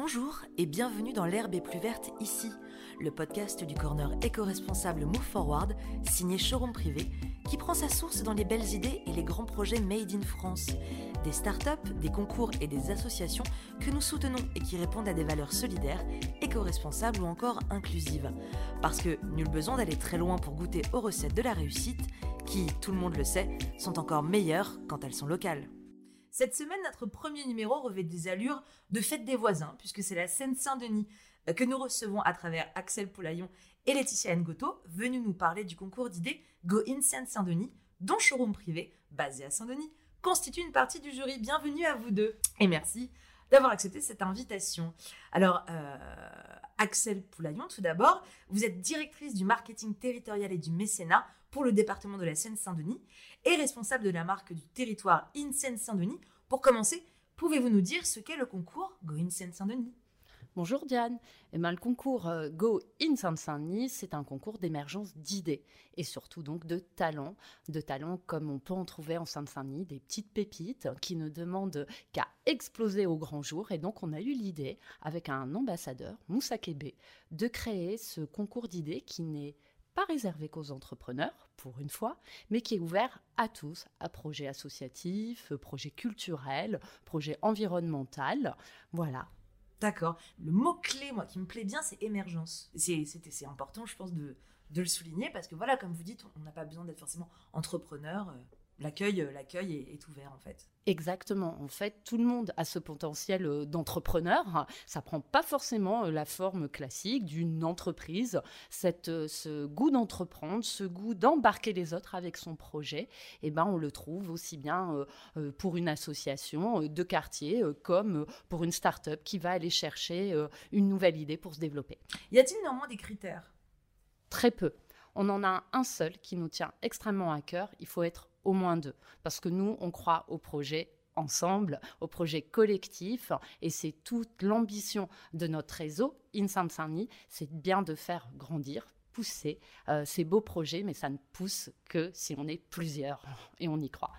Bonjour et bienvenue dans L'herbe est plus verte ici, le podcast du corner éco-responsable Move Forward, signé Showroom Privé, qui prend sa source dans les belles idées et les grands projets made in France. Des startups, des concours et des associations que nous soutenons et qui répondent à des valeurs solidaires, éco-responsables ou encore inclusives. Parce que nul besoin d'aller très loin pour goûter aux recettes de la réussite, qui, tout le monde le sait, sont encore meilleures quand elles sont locales. Cette semaine, notre premier numéro revêt des allures de fête des voisins, puisque c'est la Seine-Saint-Denis euh, que nous recevons à travers Axel Poulaillon et Laetitia Ngoto, venus nous parler du concours d'idées Go In Seine-Saint-Denis, dont Showroom Privé, basé à Saint-Denis, constitue une partie du jury. Bienvenue à vous deux et merci d'avoir accepté cette invitation. Alors, euh, Axel Poulaillon, tout d'abord, vous êtes directrice du marketing territorial et du mécénat pour le département de la Seine-Saint-Denis et responsable de la marque du territoire In Seine-Saint-Denis. Pour commencer, pouvez-vous nous dire ce qu'est le concours Go In Seine-Saint-Denis? Bonjour Diane. Eh ben, le concours euh, Go in Seine-Saint-Denis, c'est un concours d'émergence d'idées et surtout donc de talents, de talents comme on peut en trouver en Seine-Saint-Denis, des petites pépites qui ne demandent qu'à exploser au grand jour. Et donc on a eu l'idée, avec un ambassadeur, Moussa Kébé, de créer ce concours d'idées qui n'est pas réservé qu'aux entrepreneurs, pour une fois, mais qui est ouvert à tous, à projets associatifs, projets culturels, projets environnementaux. Voilà, D'accord. Le mot-clé, moi, qui me plaît bien, c'est émergence. C'est important, je pense, de, le souligner parce que, voilà, comme vous dites, on n'a pas besoin d'être forcément entrepreneur. Euh, l'accueil, euh, l'accueil est, ouvert en fait. Exactement. En fait, tout le monde a ce potentiel euh, d'entrepreneur. Ça prend pas forcément euh, la forme classique d'une entreprise. Cette, ce goût d'entreprendre, ce goût d'embarquer les autres avec son projet, eh ben, on le trouve aussi bien pour une association de quartier comme pour une start-up qui va aller chercher une nouvelle idée pour se développer. Y a-t-il néanmoins des critères? Très peu. On en a un seul qui nous tient extrêmement à cœur. Il faut être au moins deux. Parce que nous, on croit au projet ensemble, au projet collectif, et c'est toute l'ambition de notre réseau, InSaint Saint-Denis, c'est bien de faire grandir, pousser euh, ces beaux projets, mais ça ne pousse que si on est plusieurs, et on y croit.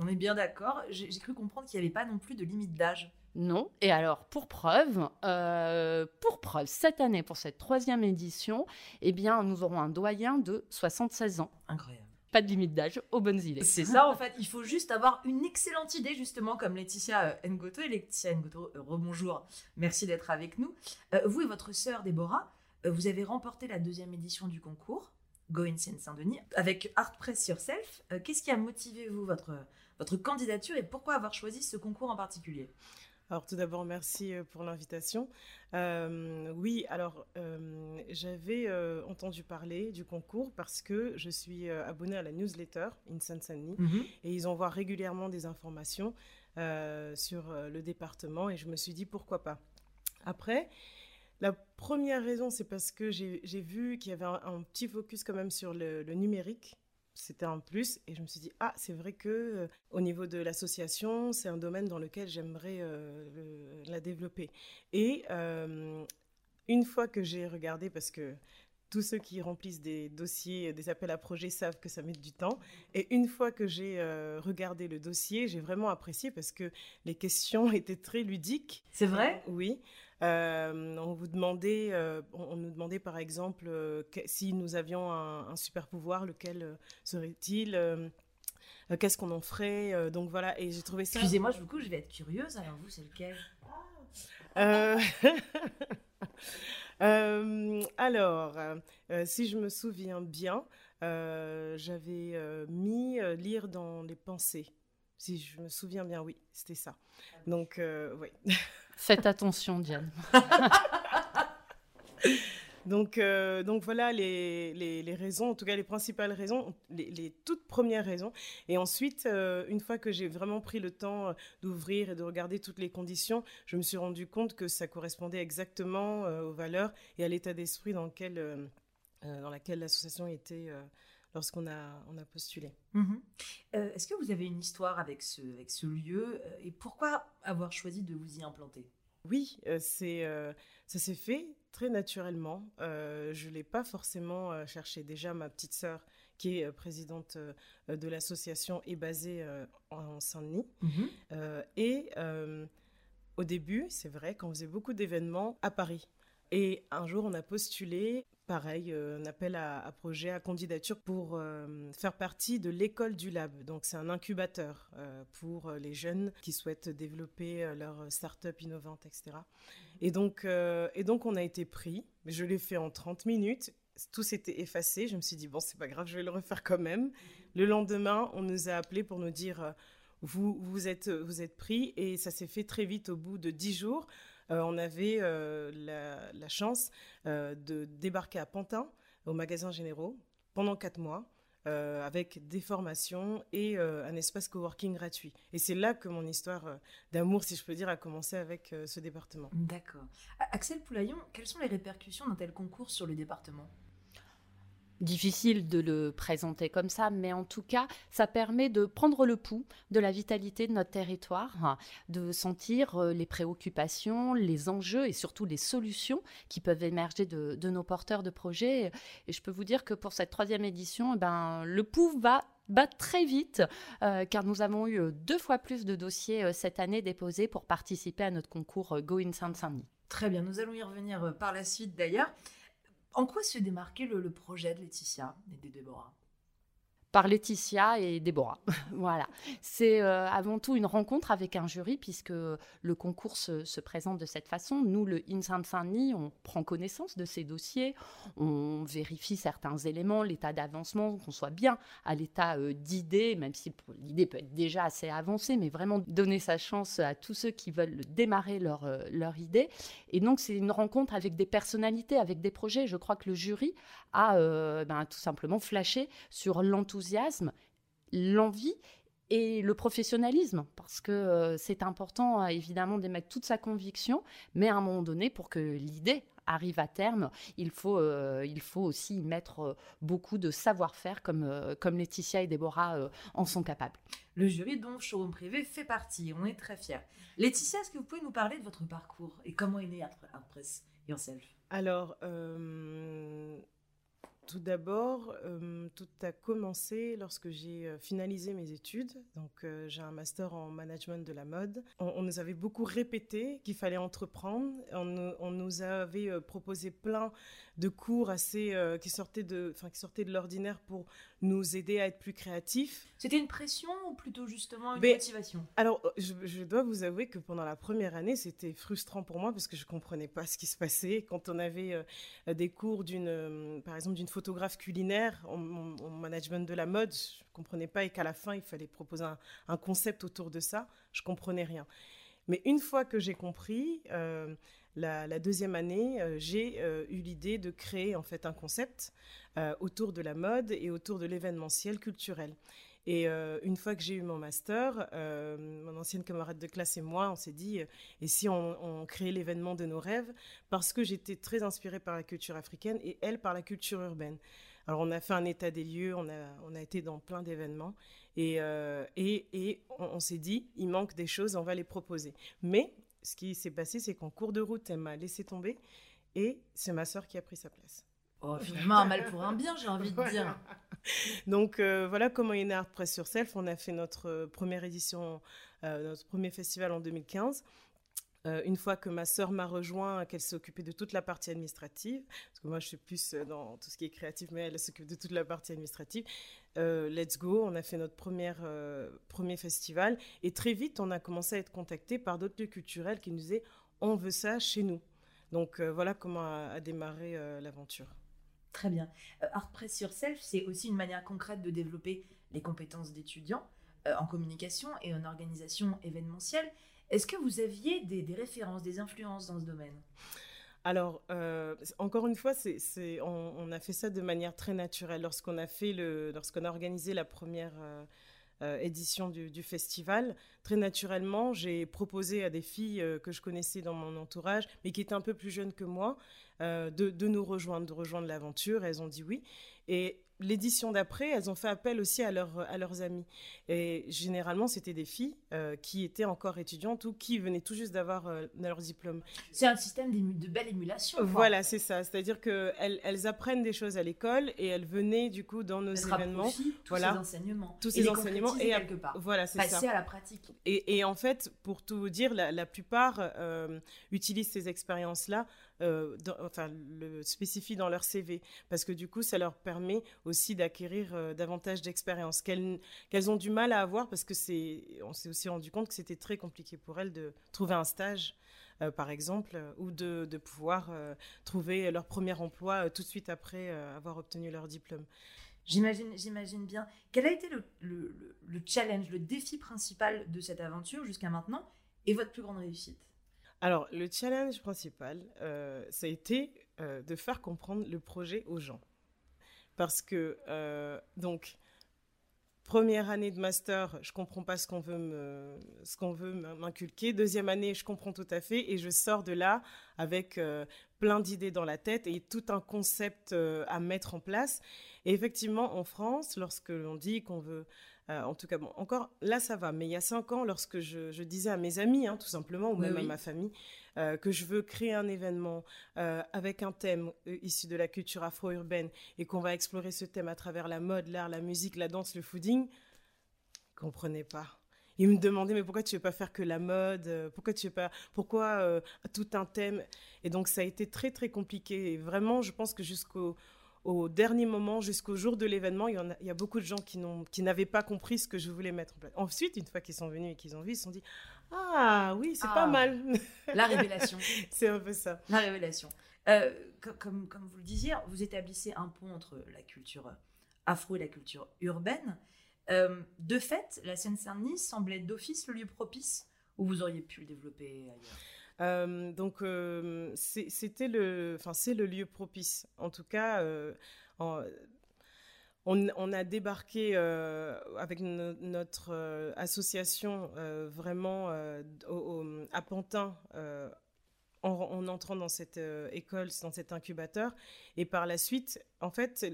On est bien d'accord. J'ai cru comprendre qu'il n'y avait pas non plus de limite d'âge. Non. Et alors, pour preuve, euh, pour preuve, cette année, pour cette troisième édition, eh bien, nous aurons un doyen de 76 ans. Incroyable pas de limite d'âge, aux bonnes idées. C'est ça en fait, il faut juste avoir une excellente idée justement comme Laetitia euh, Ngoto. Et Laetitia Ngoto, euh, rebonjour, merci d'être avec nous. Euh, vous et votre sœur Déborah, vous avez remporté la deuxième édition du concours Go in Saint-Denis avec Art Press Yourself. Qu'est-ce qui a motivé vous, votre, votre candidature et pourquoi avoir choisi ce concours en particulier? Alors tout d'abord, merci euh, pour l'invitation. Euh, oui, alors euh, j'avais entendu parler du concours parce que je suis abonnée à la newsletter In Saint-Denis mhm. et ils envoient régulièrement des informations sur le département et je me suis dit pourquoi pas. Après, la première raison, c'est parce que j'ai vu qu'il y avait un, petit focus quand même sur le numérique c'était un plus et je me suis dit ah c'est vrai que euh, au niveau de l'association c'est un domaine dans lequel j'aimerais euh, la développer et euh, une fois que j'ai regardé parce que tous ceux qui remplissent des dossiers, des appels à projets savent que ça met du temps. Et une fois que j'ai regardé le dossier, j'ai vraiment apprécié parce que les questions étaient très ludiques. C'est vrai? Oui. Euh, on vous demandait, euh, on, nous demandait par exemple euh, si nous avions un, super pouvoir, lequel serait-il Qu'est-ce qu'on en ferait Donc voilà, et j'ai trouvé ça. Excusez-moi, du coup, je vais être curieuse. Alors vous, c'est lequel? Alors, si je me souviens bien, j'avais mis lire dans les pensées. Si je me souviens bien, oui, c'était ça. Donc, oui. Faites attention, Diane. donc, euh, donc voilà les, les, raisons, en tout cas les principales raisons, les, toutes premières raisons. Et ensuite, euh, une fois que j'ai vraiment pris le temps euh, d'ouvrir et de regarder toutes les conditions, je me suis rendu compte que ça correspondait exactement aux valeurs et à l'état d'esprit dans lequel, dans laquelle l'association était lorsqu'on a, on a postulé. Mhm. Euh, est-ce que vous avez une histoire avec ce, avec ce lieu euh, et pourquoi avoir choisi de vous y implanter? Oui, euh, c'est, ça s'est fait très naturellement. je ne l'ai pas forcément cherché. Déjà, ma petite sœur, qui est présidente de l'association, est basée en Saint-Denis. Mhm. et au début, c'est vrai qu'on faisait beaucoup d'événements à Paris. Et un jour, on a postulé, pareil, euh, un appel à, projet, à candidature pour euh, faire partie de l'école du lab. Donc, c'est un incubateur euh, pour les jeunes qui souhaitent développer leur start-up innovante, etc. Et donc, et donc, on a été pris. Je l'ai fait en 30 minutes. Tout s'était effacé. Je me suis dit, bon, c'est pas grave, je vais le refaire quand même. Le lendemain, on nous a appelés pour nous dire, vous, vous, êtes, vous êtes pris. Et ça s'est fait très vite au bout de 10 jours. Euh, on avait euh, la, chance euh, de débarquer à Pantin, au magasin Généraux, pendant quatre mois. avec des formations et un espace coworking gratuit. Et c'est là que mon histoire d'amour, si je peux dire, a commencé avec ce département. D'accord. Axel Poulaillon, quelles sont les répercussions d'un tel concours sur le département? Difficile de le présenter comme ça, mais en tout cas, ça permet de prendre le pouls de la vitalité de notre territoire, de sentir euh, les préoccupations, les enjeux et surtout les solutions qui peuvent émerger de, nos porteurs de projets. Et je peux vous dire que pour cette troisième édition, eh ben, le pouls va très vite, euh, car nous avons eu deux fois plus de dossiers euh, cette année déposés pour participer à notre concours Go in Saint-Denis. Très bien, nous allons y revenir par la suite d'ailleurs. En quoi se démarquait le, projet de Laetitia et de Déborah? Par Laetitia et Déborah. voilà. C'est euh, avant tout une rencontre avec un jury puisque le concours se, présente de cette façon. Nous, le INSAN Saint-Denis, on prend connaissance de ces dossiers, on vérifie certains éléments, l'état d'avancement, qu'on soit bien à l'état euh, d'idée, même si l'idée peut être déjà assez avancée, mais vraiment donner sa chance à tous ceux qui veulent démarrer leur, euh, leur idée. Et donc, c'est une rencontre avec des personnalités, avec des projets. Je crois que le jury a ben, tout simplement flashé sur l'enthousiasme l'envie et le professionnalisme, parce que euh, c'est important euh, évidemment d'émettre toute sa conviction, mais à un moment donné, pour que l'idée arrive à terme, il faut, euh, il faut aussi mettre beaucoup de savoir-faire comme, comme Laetitia et Déborah en sont capables. Le jury dont Showroom Privé fait partie, on est très fiers. Laetitia, est-ce que vous pouvez nous parler de votre parcours et comment est né Artpress Yourself Alors, tout d'abord, euh, tout a commencé lorsque j'ai euh, finalisé mes études. Donc, euh, j'ai un master en management de la mode. On, nous avait beaucoup répété qu'il fallait entreprendre. On, nous avait proposé plein de cours assez qui sortaient de, enfin, qui sortaient de l'ordinaire pour nous aider à être plus créatifs. C'était une pression ou plutôt justement une motivation? Alors, je, dois vous avouer que pendant la première année, c'était frustrant pour moi parce que je comprenais pas ce qui se passait. Quand on avait des cours d'une, par exemple, d'une photographe culinaire en, management de la mode, je comprenais pas et qu'à la fin il fallait proposer un, concept autour de ça, je comprenais rien. Mais une fois que j'ai compris, euh, la, deuxième année, euh, j'ai euh, eu l'idée de créer en fait un concept autour de la mode et autour de l'événementiel culturel. Et une fois que j'ai eu mon master, mon ancienne camarade de classe et moi, on s'est dit, et si on, on créait l'événement de nos rêves? Parce que j'étais très inspirée par la culture africaine et elle par la culture urbaine. Alors on a fait un état des lieux, on a, on été dans plein d'événements et, et on, s'est dit, il manque des choses, on va les proposer. Mais ce qui s'est passé, c'est qu'en cours de route, elle m'a laissé tomber et c'est ma sœur qui a pris sa place. Oh, finalement, un mal pour un bien, j'ai envie de dire. Donc euh, voilà comment est né Art Press sur Self. On a fait notre euh, première édition, euh, notre premier festival en 2015. Une fois que ma sœur m'a rejoint, qu'elle s'est occupée de toute la partie administrative, parce que moi je suis plus dans tout ce qui est créatif, mais elle s'occupe de toute la partie administrative. let's go, on a fait notre première, premier festival et très vite on a commencé à être contacté par d'autres lieux culturels qui nous disaient on veut ça chez nous. Donc voilà comment a démarré l'aventure. Très bien. Euh, Art Press Yourself, c'est aussi une manière concrète de développer les compétences d'étudiants euh, en communication et en organisation événementielle. Est-ce que vous aviez des, références, des influences dans ce domaine? Alors, euh, encore une fois, on, a fait ça de manière très naturelle. Lorsqu'on a organisé la première édition du, festival, très naturellement, j'ai proposé à des filles que je connaissais dans mon entourage, mais qui étaient un peu plus jeunes que moi, euh, de, nous rejoindre, de rejoindre l'aventure. Elles ont dit oui. Et l'édition d'après, elles ont fait appel aussi à, à leurs amis. Et généralement, c'était des filles euh, qui étaient encore étudiantes ou qui venaient tout juste d'avoir euh, leur diplôme. C'est un système de belle émulation. Voilà, c'est ça. C'est-à-dire qu'elles elles apprennent des choses à l'école et elles venaient du coup dans nos événements. Tous voilà. ces enseignements. Tous ces enseignements. Et quelque part. Voilà, c'est ça. Passer à la pratique. et, en fait, pour tout vous dire, la, plupart euh, utilisent ces expériences-là, euh, enfin, le spécifient dans leur CV, parce que du coup, ça leur permet aussi d'acquérir euh, davantage d'expérience qu'elles ont du mal à avoir, parce que c'est, on s'est aussi rendu compte que c'était très compliqué pour elles de trouver un stage. par exemple, ou de, de pouvoir trouver leur premier emploi tout de suite après avoir obtenu leur diplôme. J'imagine, j'imagine bien. Quel a été le, le, challenge, le défi principal de cette aventure jusqu'à maintenant et votre plus grande réussite? Alors, le challenge principal, euh, ça a été euh, de faire comprendre le projet aux gens. Parce que, euh, donc, Première année de master, je comprends pas ce qu'on veut ce qu'on veut m'inculquer. Deuxième année, je comprends tout à fait et je sors de là avec plein d'idées dans la tête et tout un concept à mettre en place. Et effectivement, en France, lorsque l'on dit qu'on veut, euh, en tout cas, bon, encore là ça va, mais il y a cinq ans, lorsque je, disais à mes amis, hein, tout simplement, ou même à ma famille, euh, que je veux créer un événement euh, avec un thème issu de la culture afro-urbaine et qu'on va explorer ce thème à travers la mode, l'art, la musique, la danse, le fooding, ils comprenaient pas. Ils me demandaient mais pourquoi tu veux pas faire que la mode Pourquoi tu veux pas Pourquoi tout un thème? Et donc ça a été très très compliqué. Et vraiment, je pense que jusqu'au au dernier moment, jusqu'au jour de l'événement, il, y, a beaucoup de gens qui, n'avaient pas compris ce que je voulais mettre en place. Ensuite, une fois qu'ils sont venus et qu'ils ont vu, ils se sont dit Ah oui, c'est pas ah. mal. La révélation. c'est un peu ça. La révélation. Euh, comme, comme vous le disiez, vous établissez un pont entre la culture afro et la culture urbaine. Euh, de fait, la Seine-Saint-Denis semblait d'office le lieu propice où vous auriez pu le développer ailleurs? Euh, donc euh, c'était le, enfin c'est le lieu propice. En tout cas, euh, on, a débarqué avec notre association vraiment à Pantin. En, en, entrant dans cette école, dans cet incubateur. Et par la suite, en fait,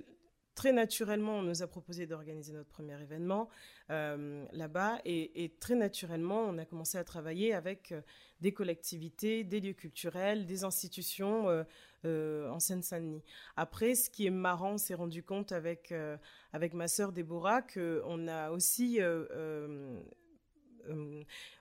très naturellement, on nous a proposé d'organiser notre premier événement euh, là-bas. Et, très naturellement, on a commencé à travailler avec euh, des collectivités, des lieux culturels, des institutions euh, en Seine-Saint-Denis. Après, ce qui est marrant, on s'est rendu compte avec, avec ma sœur Déborah qu'on a aussi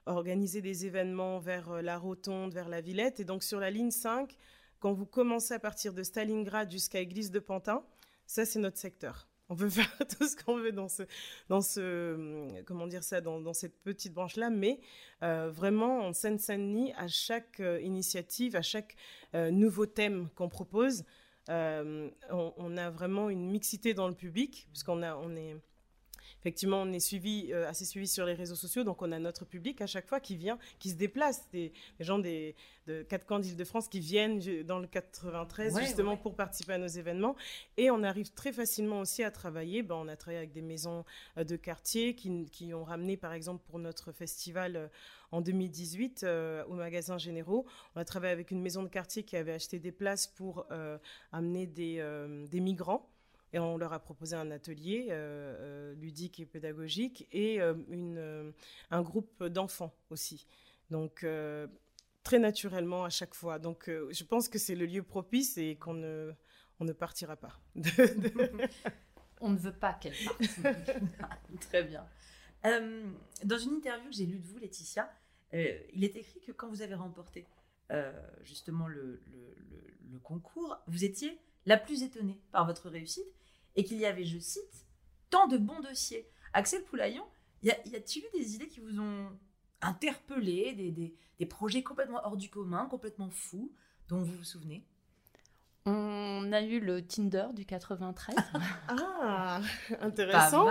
organisé des événements vers la Rotonde, vers la Villette. Et donc, sur la ligne 5, quand vous commencez à partir de Stalingrad jusqu'à Église de Pantin, ça, c'est notre secteur. On peut faire tout ce qu'on veut dans ce, dans ce, comment dire ça, dans, cette petite branche-là, mais euh, vraiment en Seine-Saint-Denis, à chaque euh, initiative, à chaque euh, nouveau thème qu'on propose, on, on, a vraiment une mixité dans le public, puisqu'on a, on est effectivement, on est suivi, euh, assez suivi sur les réseaux sociaux, donc on a notre public à chaque fois qui vient, qui se déplace, des, gens des, de quatre camps d'Île-de-France qui viennent dans le 93 justement pour participer à nos événements. Et on arrive très facilement aussi à travailler. Ben, on a travaillé avec des maisons euh, de quartier qui, ont ramené, par exemple, pour notre festival euh, en 2018 au magasin Généraux. On a travaillé avec une maison de quartier qui avait acheté des places pour amener des, des migrants. Et on leur a proposé un atelier euh, euh, ludique et pédagogique et euh, une, un groupe d'enfants aussi. Donc, très naturellement à chaque fois. Donc, je pense que c'est le lieu propice et qu'on ne, on ne partira pas. on ne veut pas qu'elle parte. très bien. dans une interview que j'ai lue de vous, Laetitia, il est écrit que quand vous avez remporté justement le, le, le, concours, vous étiez la plus étonnée par votre réussite et qu'il y avait, je cite, tant de bons dossiers. Axel Poulaillon, y a-t-il eu des idées qui vous ont interpellé, des, des, projets complètement hors du commun, complètement fous, dont vous vous souvenez? On a eu le Tinder du 93. ah, intéressant.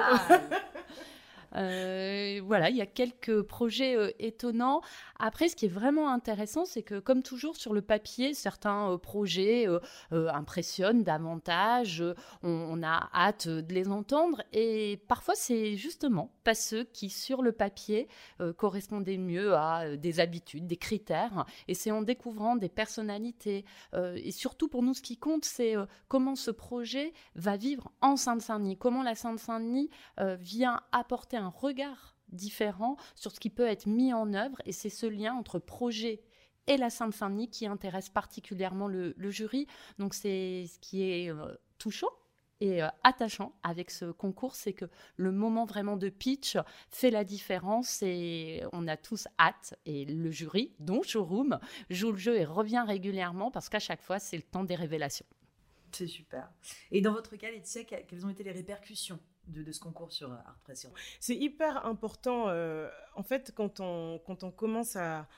Euh, voilà, il y a quelques projets euh, étonnants. Après, ce qui est vraiment intéressant, c'est que comme toujours sur le papier, certains euh, projets impressionnent davantage. On, a hâte de les entendre. Et parfois, c'est justement pas ceux qui, sur le papier, correspondaient mieux à des habitudes, des critères. Et c'est en découvrant des personnalités. et surtout, pour nous, ce qui compte, c'est comment ce projet va vivre en Sainte-Saint-Denis. Comment la Sainte-Saint-Denis vient apporter un regard différent sur ce qui peut être mis en œuvre et c'est ce lien entre projet et la Sainte-Saint-Denis qui intéresse particulièrement le, jury. Donc c'est ce qui est euh, touchant et euh, attachant avec ce concours, c'est que le moment vraiment de pitch fait la différence et on a tous hâte. Et le jury, dont Showroom, joue le jeu et revient régulièrement parce qu'à chaque fois, c'est le temps des révélations. C'est super. Et dans votre cas, Laetitia, quelles ont été les répercussions de, ce concours sur euh, Art Pression? C'est hyper important. Euh, en fait, quand on, quand on commence à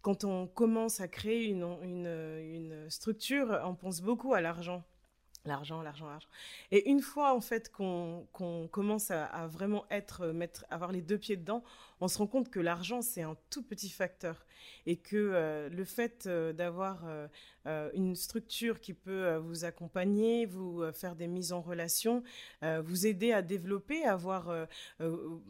quand on commence à créer une, une, une structure, on pense beaucoup à l'argent. L'argent, l'argent, l'argent. Et une fois, en fait, qu'on commence à, vraiment être, mettre, avoir les deux pieds dedans, on se rend compte que l'argent, c'est un tout petit facteur. Et que euh, le fait euh, d'avoir euh, une structure qui peut vous accompagner, vous faire des mises en relation, vous aider à développer, à avoir...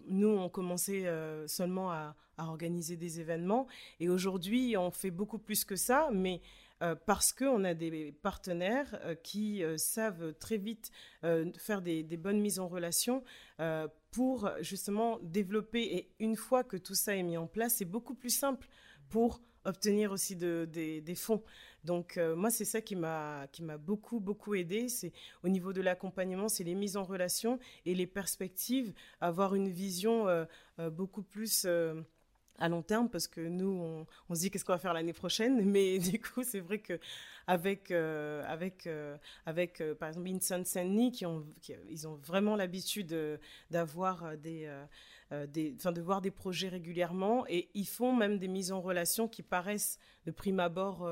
nous, on commençait seulement à, à organiser des événements. Et aujourd'hui, on fait beaucoup plus que ça, mais euh, parce qu'on a des partenaires euh, qui euh, savent très vite faire des, bonnes mises en relation pour justement développer. Et une fois que tout ça est mis en place, c'est beaucoup plus simple pour obtenir aussi des, fonds. Donc moi, c'est ça qui m'a beaucoup beaucoup aidé. C'est au niveau de l'accompagnement, c'est les mises en relation et les perspectives, avoir une vision beaucoup plus à long terme parce que nous, on, se dit qu'est-ce qu'on va faire l'année prochaine? Mais du coup, c'est vrai que avec, euh, avec, euh, avec euh, par exemple, Inson Senni, qui ont, ils ont vraiment l'habitude d'avoir des, des, de voir des projets régulièrement et ils font même des mises en relation qui paraissent de prime abord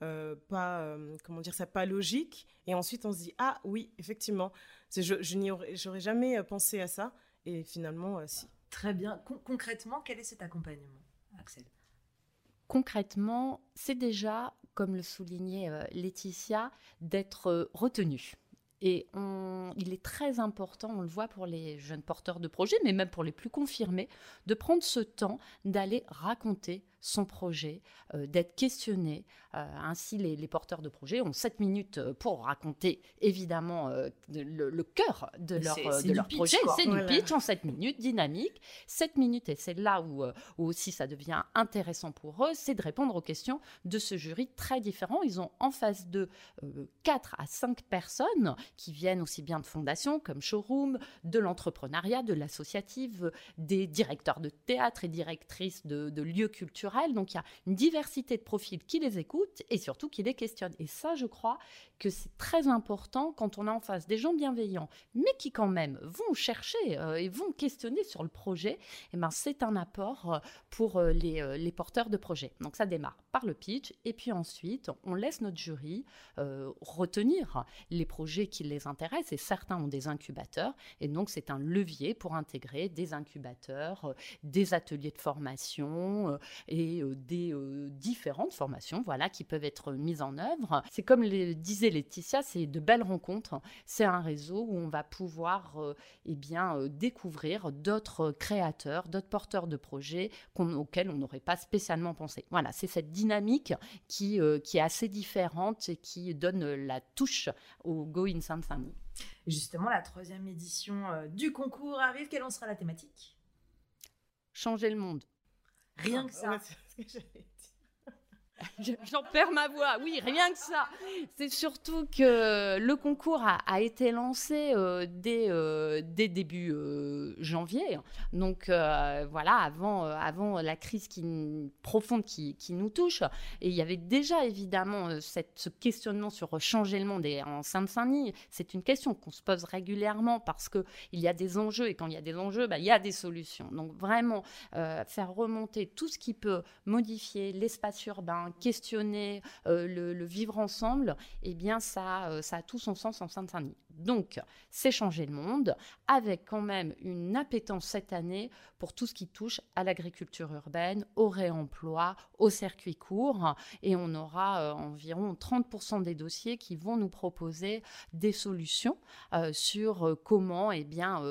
pas, comment dire ça, pas logique. Et ensuite, on se dit, ah oui, effectivement, je, je n'aurais jamais pensé à ça. Et finalement, si. Très bien. concrètement, quel est cet accompagnement, Axel? Concrètement, c'est déjà, comme le soulignait euh, Laetitia, d'être euh, retenu. Et il est très important, on le voit pour les jeunes porteurs de projets, mais même pour les plus confirmés, de prendre ce temps d'aller raconter son projet, euh, d'être questionné. Euh, ainsi, les, porteurs de projets ont 7 minutes euh, pour raconter évidemment le, cœur de leur, de leur projet. C'est du pitch en 7 minutes, dynamique. 7 minutes, et c'est là où, aussi ça devient intéressant pour eux, c'est de répondre aux questions de ce jury très différent. Ils ont en face de 4 à 5 personnes qui viennent aussi bien de fondations comme Showroom, de l'entrepreneuriat, de l'associative, des directeurs de théâtre et directrices de, de lieux culturels donc il y a une diversité de profils qui les écoutent et surtout qui les questionnent. Et ça, je crois que c'est très important quand on a en face des gens bienveillants, mais qui quand même vont chercher euh, et vont questionner sur le projet. Et eh ben, c'est un apport euh, pour euh, les, les, porteurs de projets. Donc ça démarre par le pitch et puis ensuite on laisse notre jury retenir les projets qui les intéressent et certains ont des incubateurs et donc c'est un levier pour intégrer des incubateurs, des ateliers de formation et des différentes formations voilà qui peuvent être mises en œuvre. C'est comme le disait Laetitia, c'est de belles rencontres. C'est un réseau où on va pouvoir eh bien découvrir d'autres créateurs, d'autres porteurs de projets auxquels on n'aurait pas spécialement pensé. Voilà, c'est cette dynamique qui, qui est assez différente et qui donne la touche au Go in Saint-Saint-Denis. Justement, la troisième édition du concours arrive. Quelle en sera la thématique? Changer le monde. Rien que ça. J'en perds ma voix. Oui, rien que ça. C'est surtout que le concours a, été lancé euh, dès, euh, dès, début euh, janvier. Donc voilà, avant, avant la crise profonde qui, nous touche. Et il y avait déjà évidemment ce questionnement sur changer le monde. Et en Seine-Saint-Denis, c'est une question qu'on se pose régulièrement parce qu'il y a des enjeux. Et quand il y a des enjeux, bah, il y a des solutions. Donc vraiment, faire remonter tout ce qui peut modifier l'espace urbain questionner euh, le, vivre ensemble, eh bien, ça, euh, ça a tout son sens en Seine-Saint-Denis. Donc, c'est changer le monde, avec quand même une appétence cette année pour tout ce qui touche à l'agriculture urbaine, au réemploi, au circuit court, et on aura euh, environ 30% des dossiers qui vont nous proposer des solutions sur comment eh bien,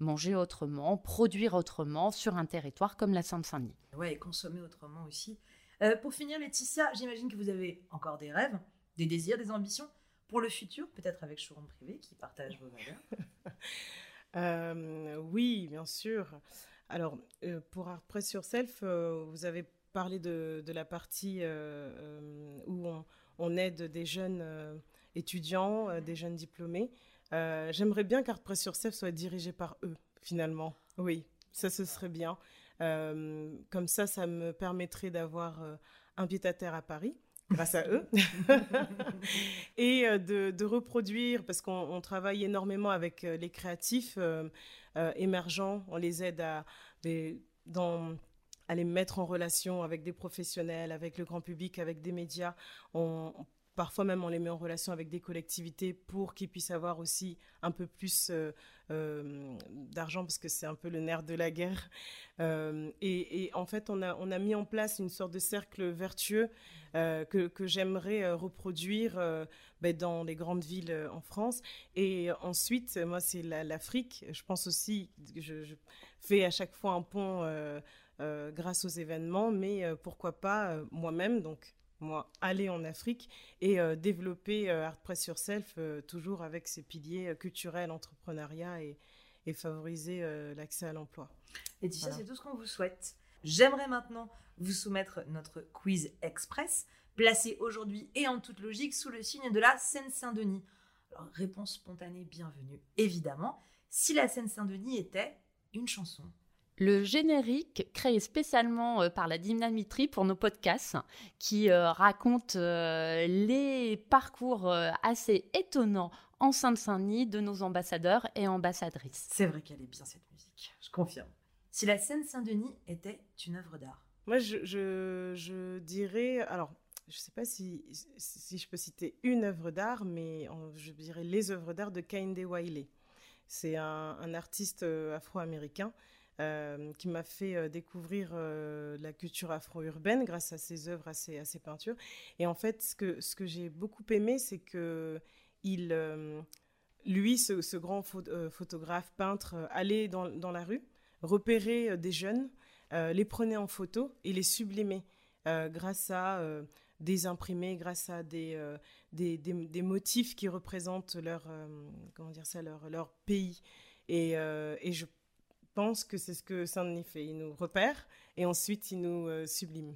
manger autrement, produire autrement sur un territoire comme la Seine-Saint-Denis. Oui, et consommer autrement aussi. Euh, pour finir, Laetitia, j'imagine que vous avez encore des rêves, des désirs, des ambitions pour le futur, peut-être avec Showroom Privé qui partage vos valeurs. Euh, oui, bien sûr. Alors, euh, pour Art Yourself, vous avez parlé de, la partie où on, aide des jeunes étudiants, des jeunes diplômés. J'aimerais bien qu'Art Press sur Sèvres soit dirigé par eux, finalement. Oui, ça, ce serait bien. Comme ça, ça me permettrait d'avoir un pied-à-terre à Paris grâce à eux, et euh, de, reproduire, parce qu'on travaille énormément avec euh, les créatifs euh, émergents, on les aide à, dans, à les mettre en relation avec des professionnels, avec le grand public, avec des médias. On, Parfois même, on les met en relation avec des collectivités pour qu'ils puissent avoir aussi un peu plus euh, euh, d'argent, parce que c'est un peu le nerf de la guerre. Euh, et, en fait, on a, on a mis en place une sorte de cercle vertueux que, que j'aimerais reproduire ben, dans les grandes villes en France. Et ensuite, moi, c'est l'Afrique. Je pense aussi, je, je, fais à chaque fois un pont grâce aux événements, mais pourquoi pas moi-même, donc moi, aller en Afrique et euh, développer euh, Art Press Yourself, euh, toujours avec ses piliers culturels, entrepreneuriat et, favoriser l'accès à l'emploi. Et c'est tout ce qu'on vous souhaite. J'aimerais maintenant vous soumettre notre quiz express, placé aujourd'hui et en toute logique sous le signe de la Seine-Saint-Denis. Alors, réponse spontanée, bienvenue, évidemment. Si la Seine-Saint-Denis était une chanson, le générique créé spécialement euh, par la Dynamitri pour nos podcasts qui euh, raconte euh, les parcours assez étonnants en Seine-Saint-Denis de nos ambassadeurs et ambassadrices. C'est vrai qu'elle est bien cette musique, je confirme. Si la Seine-Saint-Denis était une œuvre d'art Moi, je, dirais. Alors, je ne sais pas si, si, je peux citer une œuvre d'art, mais je dirais les œuvres d'art de Kainde Wiley. C'est un, un, artiste afro-américain euh, qui m'a fait euh, découvrir euh, la culture afro-urbaine grâce à ses œuvres, à ses, peintures. Et en fait, ce que, j'ai beaucoup aimé, c'est que il, lui, ce, grand photographe, peintre, allait dans, la rue, repérer des jeunes, les prenait en photo et les sublimait grâce à des imprimés, grâce à des, motifs qui représentent leur, comment dire ça, leur, pays. Et, et je pense que c'est ce que Saint-Denis fait. Il nous repère et ensuite il nous euh, sublime.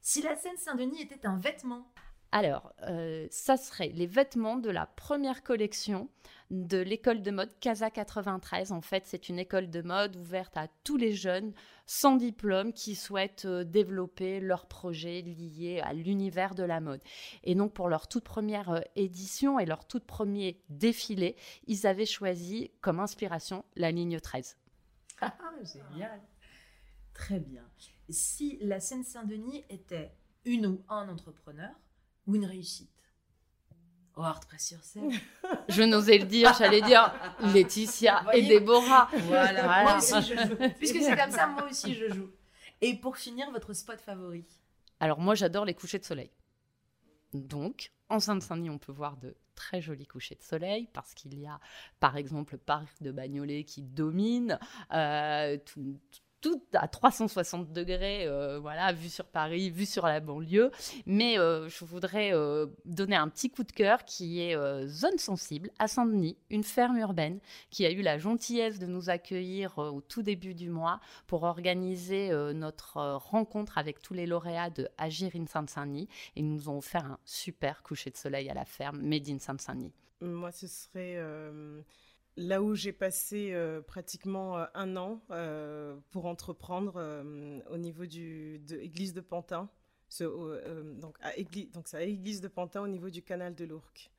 Si la scène Saint-Denis était un vêtement alors, euh, ça serait les vêtements de la première collection de l'école de mode Casa 93. En fait, c'est une école de mode ouverte à tous les jeunes sans diplôme qui souhaitent euh, développer leurs projets liés à l'univers de la mode. Et donc, pour leur toute première édition et leur tout premier défilé, ils avaient choisi comme inspiration la ligne 13. Ah, génial. Très bien. Si la Seine-Saint-Denis était une ou un entrepreneur ou une réussite? Oh, sur scène. Je n'osais le dire, j'allais dire Laetitia et Déborah. Voilà, moi aussi je joue. Puisque c'est comme ça, moi aussi je joue. Et pour finir, votre spot favori? Alors moi j'adore les couchers de soleil. Donc, en Seine-Saint-Denis, on peut voir de très jolis couchers de soleil parce qu'il y a, par exemple, le parc de Bagnolet qui domine, euh, à 360 degrés, euh, voilà, vue sur Paris, vue sur la banlieue. Mais euh, je voudrais euh, donner un petit coup de cœur qui est Zone Sensible à Saint-Denis, une ferme urbaine qui a eu la gentillesse de nous accueillir au tout début du mois pour organiser notre rencontre avec tous les lauréats de Agir in Saint-Denis. Et nous ont offert un super coucher de soleil à la ferme Made in Saint-Denis. Moi, ce serait Là où j'ai passé euh, pratiquement euh, un an euh, pour entreprendre au niveau de l'église de Pantin, donc, à église, à l'église de Pantin au niveau du canal de l'Ourcq.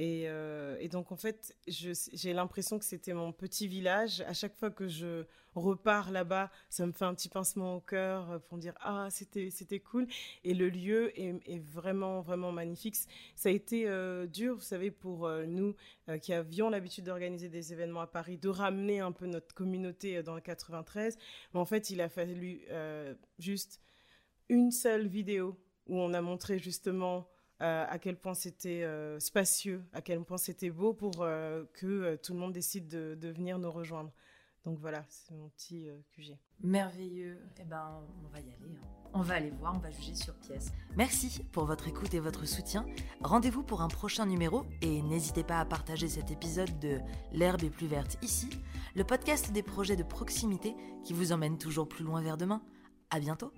Euh, et, donc, en fait, j'ai l'impression que c'était mon petit village. À chaque fois que je repars là-bas, ça me fait un petit pincement au cœur euh, pour me dire Ah, c'était cool. Et le lieu est, vraiment, vraiment magnifique. Ça a été euh, dur, vous savez, pour nous qui avions l'habitude d'organiser des événements à Paris, de ramener un peu notre communauté dans le 93. Mais en fait, il a fallu juste une seule vidéo où on a montré justement euh, à quel point c'était euh, spacieux, à quel point c'était beau pour euh, que tout le monde décide de, venir nous rejoindre. Donc voilà, c'est mon petit QG. Merveilleux. Eh ben, on va y aller. Hein. On va aller voir, on va juger sur pièce. Merci pour votre écoute et votre soutien. Rendez-vous pour un prochain numéro et n'hésitez pas à partager cet épisode de L'herbe est plus verte ici, le podcast des projets de proximité qui vous emmène toujours plus loin vers demain. À bientôt.